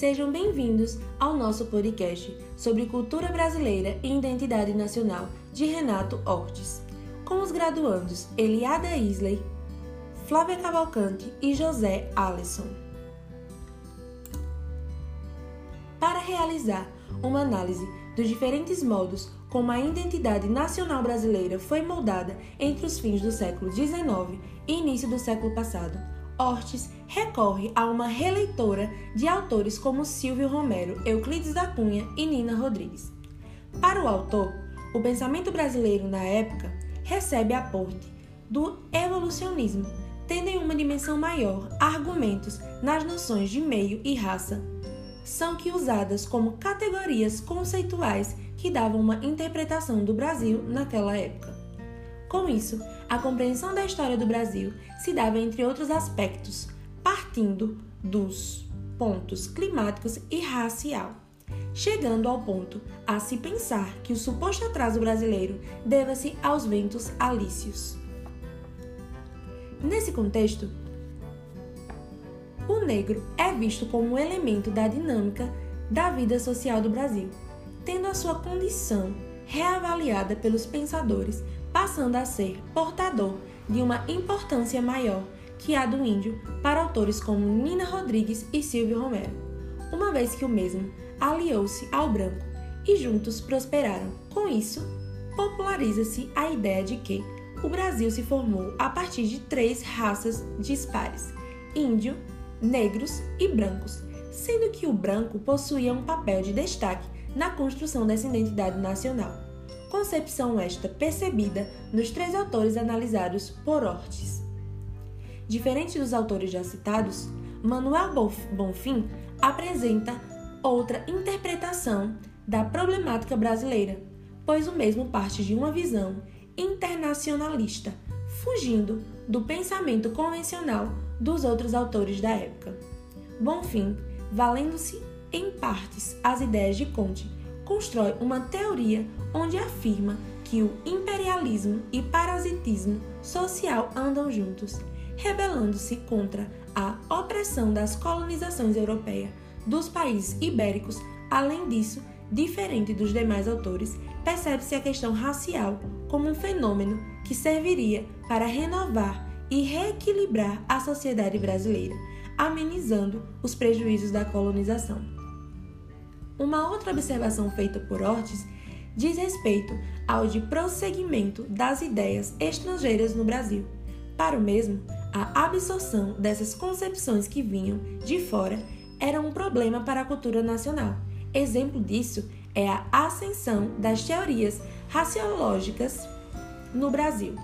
Sejam bem-vindos ao nosso podcast sobre cultura brasileira e identidade nacional de Renato Ortiz, com os graduandos Eliada Isley, Flávia Cavalcante e José Alisson. Para realizar uma análise dos diferentes modos como a identidade nacional brasileira foi moldada entre os fins do século XIX e início do século passado, Ortiz recorre a uma releitora de autores como Silvio Romero, Euclides da Cunha e Nina Rodrigues. Para o autor, o pensamento brasileiro na época recebe aporte do evolucionismo, tendo em uma dimensão maior argumentos nas noções de meio e raça, são que usadas como categorias conceituais que davam uma interpretação do Brasil naquela época. Com isso, a compreensão da história do Brasil se dava entre outros aspectos, partindo dos pontos climáticos e racial, chegando ao ponto a se pensar que o suposto atraso brasileiro deva-se aos ventos alícios. Nesse contexto, o negro é visto como um elemento da dinâmica da vida social do Brasil, tendo a sua condição reavaliada pelos pensadores passando a ser portador de uma importância maior que a do índio para autores como Nina Rodrigues e Silvio Romero, uma vez que o mesmo aliou-se ao branco e juntos prosperaram. Com isso, populariza-se a ideia de que o Brasil se formou a partir de três raças dispares: índio, negros e brancos, sendo que o branco possuía um papel de destaque na construção dessa identidade nacional concepção esta percebida nos três autores analisados por Ortiz. Diferente dos autores já citados, Manuel Bonfim apresenta outra interpretação da problemática brasileira, pois o mesmo parte de uma visão internacionalista, fugindo do pensamento convencional dos outros autores da época. Bonfim, valendo-se em partes as ideias de Conte, constrói uma teoria onde afirma que o imperialismo e parasitismo social andam juntos, rebelando-se contra a opressão das colonizações europeias dos países ibéricos. Além disso, diferente dos demais autores, percebe-se a questão racial como um fenômeno que serviria para renovar e reequilibrar a sociedade brasileira, amenizando os prejuízos da colonização. Uma outra observação feita por Ortiz diz respeito ao de prosseguimento das ideias estrangeiras no Brasil. Para o mesmo, a absorção dessas concepções que vinham de fora era um problema para a cultura nacional. Exemplo disso é a ascensão das teorias raciológicas no Brasil,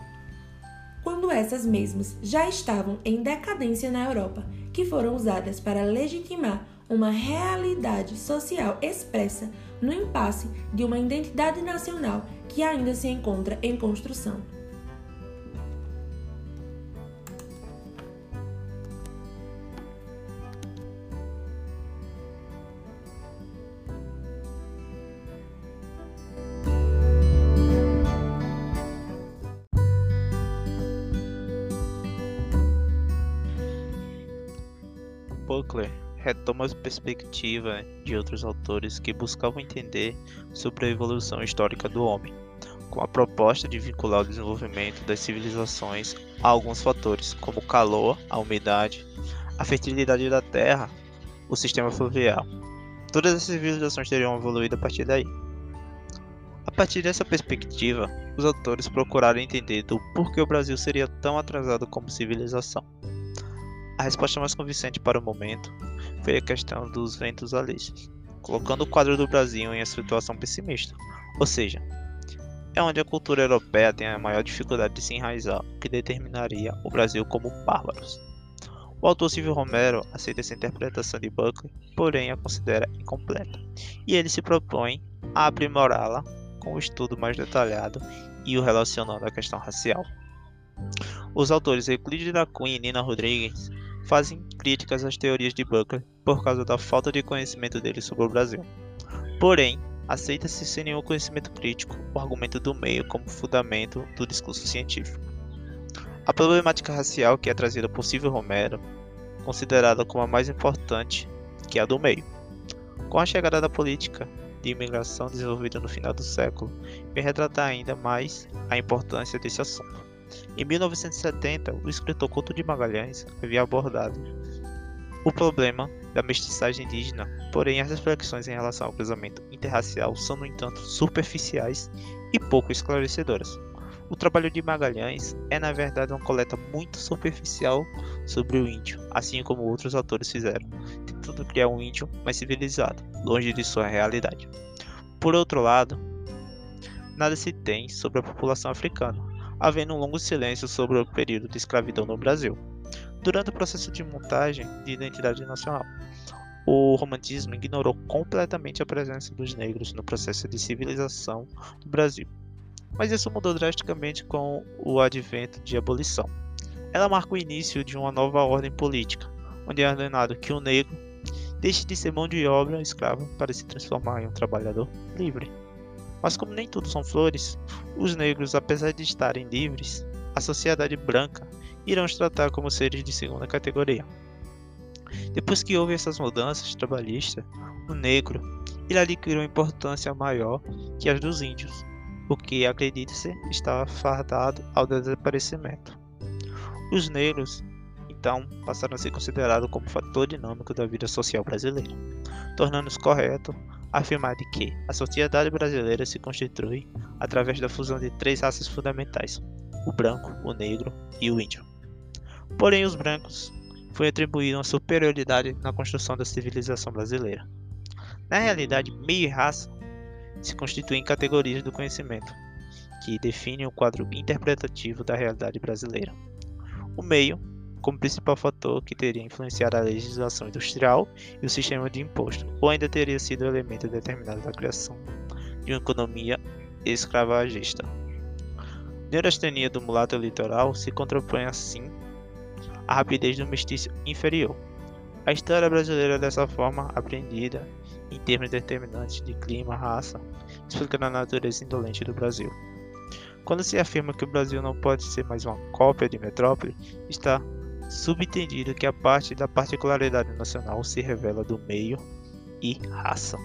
quando essas mesmas já estavam em decadência na Europa, que foram usadas para legitimar uma realidade social expressa no impasse de uma identidade nacional que ainda se encontra em construção. Buckler retoma a perspectiva de outros autores que buscavam entender sobre a evolução histórica do homem, com a proposta de vincular o desenvolvimento das civilizações a alguns fatores, como o calor, a umidade, a fertilidade da terra, o sistema fluvial. Todas as civilizações teriam evoluído a partir daí. A partir dessa perspectiva, os autores procuraram entender do porquê o Brasil seria tão atrasado como civilização. A resposta mais convincente para o momento foi a questão dos ventos alícios, colocando o quadro do Brasil em uma situação pessimista, ou seja, é onde a cultura europeia tem a maior dificuldade de se enraizar, o que determinaria o Brasil como bárbaros. O autor Silvio Romero aceita essa interpretação de Buckley, porém a considera incompleta, e ele se propõe a aprimorá-la com um estudo mais detalhado e o relacionando à questão racial. Os autores Euclides da Cunha e Nina Rodrigues fazem críticas às teorias de Buckler por causa da falta de conhecimento dele sobre o Brasil. Porém, aceita-se sem nenhum conhecimento crítico o argumento do meio como fundamento do discurso científico. A problemática racial que é trazida por Silvio Romero, considerada como a mais importante que a do meio. Com a chegada da política de imigração desenvolvida no final do século, vem retratar ainda mais a importância desse assunto. Em 1970, o escritor Couto de Magalhães havia abordado o problema da mestiçagem indígena, porém as reflexões em relação ao cruzamento interracial são, no entanto, superficiais e pouco esclarecedoras. O trabalho de Magalhães é, na verdade, uma coleta muito superficial sobre o índio, assim como outros autores fizeram, tentando criar um índio mais civilizado, longe de sua realidade. Por outro lado, nada se tem sobre a população africana, havendo um longo silêncio sobre o período de escravidão no Brasil. Durante o processo de montagem de identidade nacional, o romantismo ignorou completamente a presença dos negros no processo de civilização do Brasil mas isso mudou drasticamente com o advento de abolição. Ela marca o início de uma nova ordem política, onde é ordenado que o negro deixe de ser mão de obra escrava para se transformar em um trabalhador livre. Mas como nem tudo são flores, os negros, apesar de estarem livres, a sociedade branca irão os tratar como seres de segunda categoria. Depois que houve essas mudanças trabalhistas, o negro ele adquiriu uma importância maior que as dos índios, o que, acredite-se, estava fardado ao desaparecimento. Os negros, então, passaram a ser considerados como fator dinâmico da vida social brasileira, tornando-se correto afirmar de que a sociedade brasileira se constitui através da fusão de três raças fundamentais: o branco, o negro e o índio. Porém, os brancos foi atribuída uma superioridade na construção da civilização brasileira. Na realidade, meio e raça se constituem categorias do conhecimento, que definem o quadro interpretativo da realidade brasileira. O meio, como principal fator que teria influenciado a legislação industrial e o sistema de imposto, ou ainda teria sido elemento determinado da criação de uma economia escravagista. Neurastenia do mulato litoral se contrapõe assim à rapidez do mestiço inferior. A história brasileira dessa forma aprendida em termos determinantes de clima, raça, explicando a natureza indolente do Brasil. Quando se afirma que o Brasil não pode ser mais uma cópia de metrópole, está subentendido que a parte da particularidade nacional se revela do meio e raça.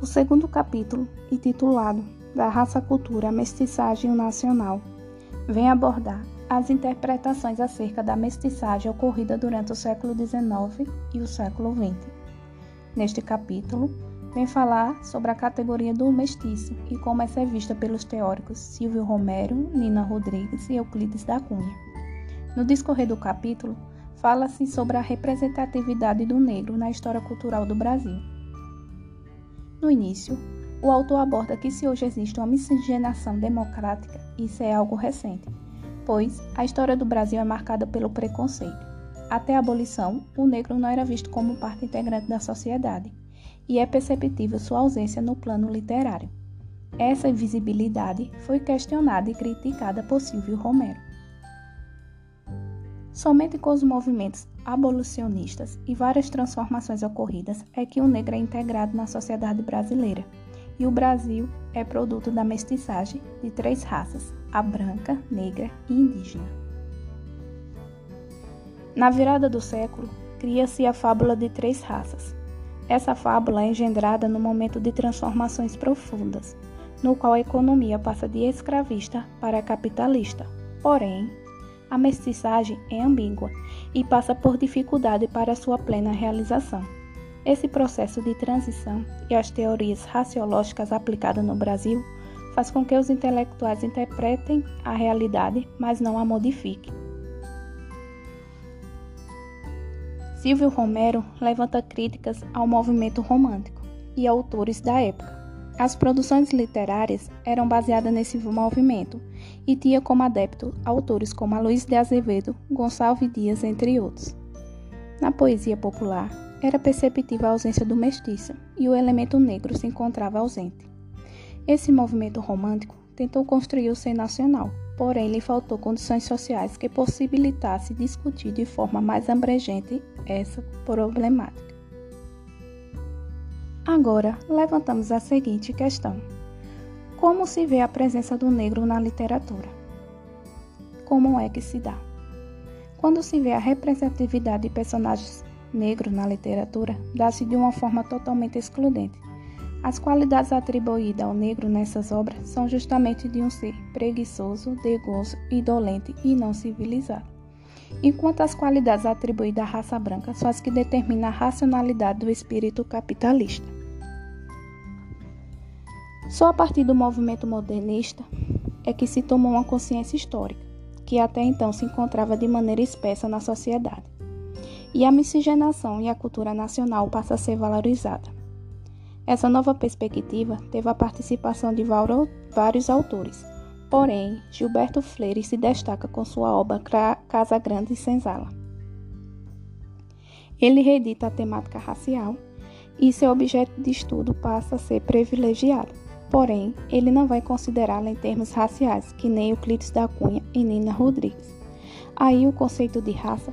O segundo capítulo, intitulado da raça cultura, mestiçagem nacional, vem abordar as interpretações acerca da mestiçagem ocorrida durante o século XIX e o século XX. Neste capítulo, vem falar sobre a categoria do mestiço e como essa é vista pelos teóricos Silvio Romero, Nina Rodrigues e Euclides da Cunha. No discorrer do capítulo, fala-se sobre a representatividade do negro na história cultural do Brasil. No início, o autor aborda que se hoje existe uma miscigenação democrática, isso é algo recente, pois a história do Brasil é marcada pelo preconceito. Até a abolição, o negro não era visto como parte integrante da sociedade, e é perceptível sua ausência no plano literário. Essa invisibilidade foi questionada e criticada por Silvio Romero. Somente com os movimentos abolicionistas e várias transformações ocorridas é que o negro é integrado na sociedade brasileira e o Brasil é produto da mestiçagem de três raças: a branca, negra e indígena. Na virada do século, cria-se a fábula de três raças. Essa fábula é engendrada no momento de transformações profundas, no qual a economia passa de escravista para capitalista. Porém, a mestiçagem é ambígua e passa por dificuldade para sua plena realização. Esse processo de transição e as teorias raciológicas aplicadas no Brasil faz com que os intelectuais interpretem a realidade, mas não a modifiquem. Silvio Romero levanta críticas ao movimento romântico e autores da época. As produções literárias eram baseadas nesse movimento e tinha como adepto autores como Luiz de Azevedo, Gonçalves Dias, entre outros. Na poesia popular, era perceptível a ausência do mestiço e o elemento negro se encontrava ausente. Esse movimento romântico tentou construir o ser nacional, porém lhe faltou condições sociais que possibilitasse discutir de forma mais abrangente essa problemática. Agora, levantamos a seguinte questão: Como se vê a presença do negro na literatura? Como é que se dá? Quando se vê a representatividade de personagens negros na literatura, dá-se de uma forma totalmente excludente. As qualidades atribuídas ao negro nessas obras são justamente de um ser preguiçoso, degoso, indolente e não civilizado. Enquanto as qualidades atribuídas à raça branca são as que determinam a racionalidade do espírito capitalista. Só a partir do movimento modernista é que se tomou uma consciência histórica, que até então se encontrava de maneira espessa na sociedade. E a miscigenação e a cultura nacional passa a ser valorizada. Essa nova perspectiva teve a participação de vários autores, porém, Gilberto Freire se destaca com sua obra Casa Grande e Senzala. Ele reedita a temática racial e seu objeto de estudo passa a ser privilegiado. Porém, ele não vai considerá-la em termos raciais, que nem Euclides da Cunha e Nina Rodrigues. Aí o conceito de raça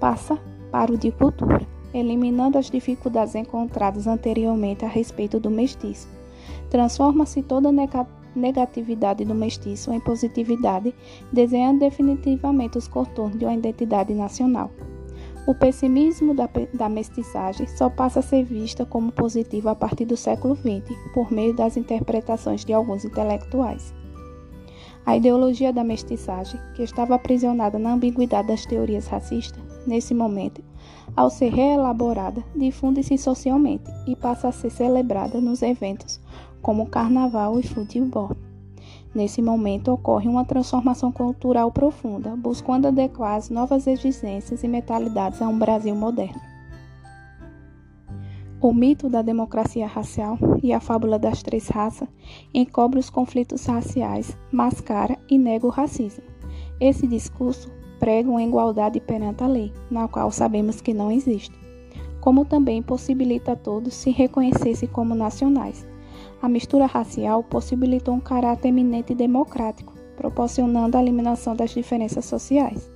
passa para o de cultura eliminando as dificuldades encontradas anteriormente a respeito do mestiço. Transforma-se toda a negatividade do mestiço em positividade, desenhando definitivamente os contornos de uma identidade nacional. O pessimismo da, da mestiçagem só passa a ser vista como positivo a partir do século XX, por meio das interpretações de alguns intelectuais. A ideologia da mestiçagem, que estava aprisionada na ambiguidade das teorias racistas, nesse momento, ao ser reelaborada, difunde-se socialmente e passa a ser celebrada nos eventos como carnaval e futebol. Nesse momento ocorre uma transformação cultural profunda, buscando adequar as novas exigências e mentalidades a um Brasil moderno. O mito da democracia racial e a fábula das três raças encobre os conflitos raciais, mascara e nega o racismo. Esse discurso prega uma igualdade perante a lei, na qual sabemos que não existe, como também possibilita a todos se reconhecessem como nacionais. A mistura racial possibilitou um caráter eminente democrático, proporcionando a eliminação das diferenças sociais.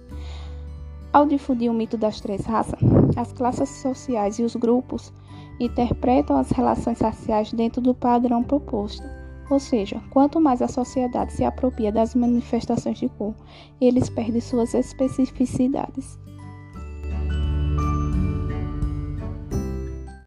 Ao difundir o mito das três raças, as classes sociais e os grupos interpretam as relações raciais dentro do padrão proposto. Ou seja, quanto mais a sociedade se apropria das manifestações de cor, eles perdem suas especificidades.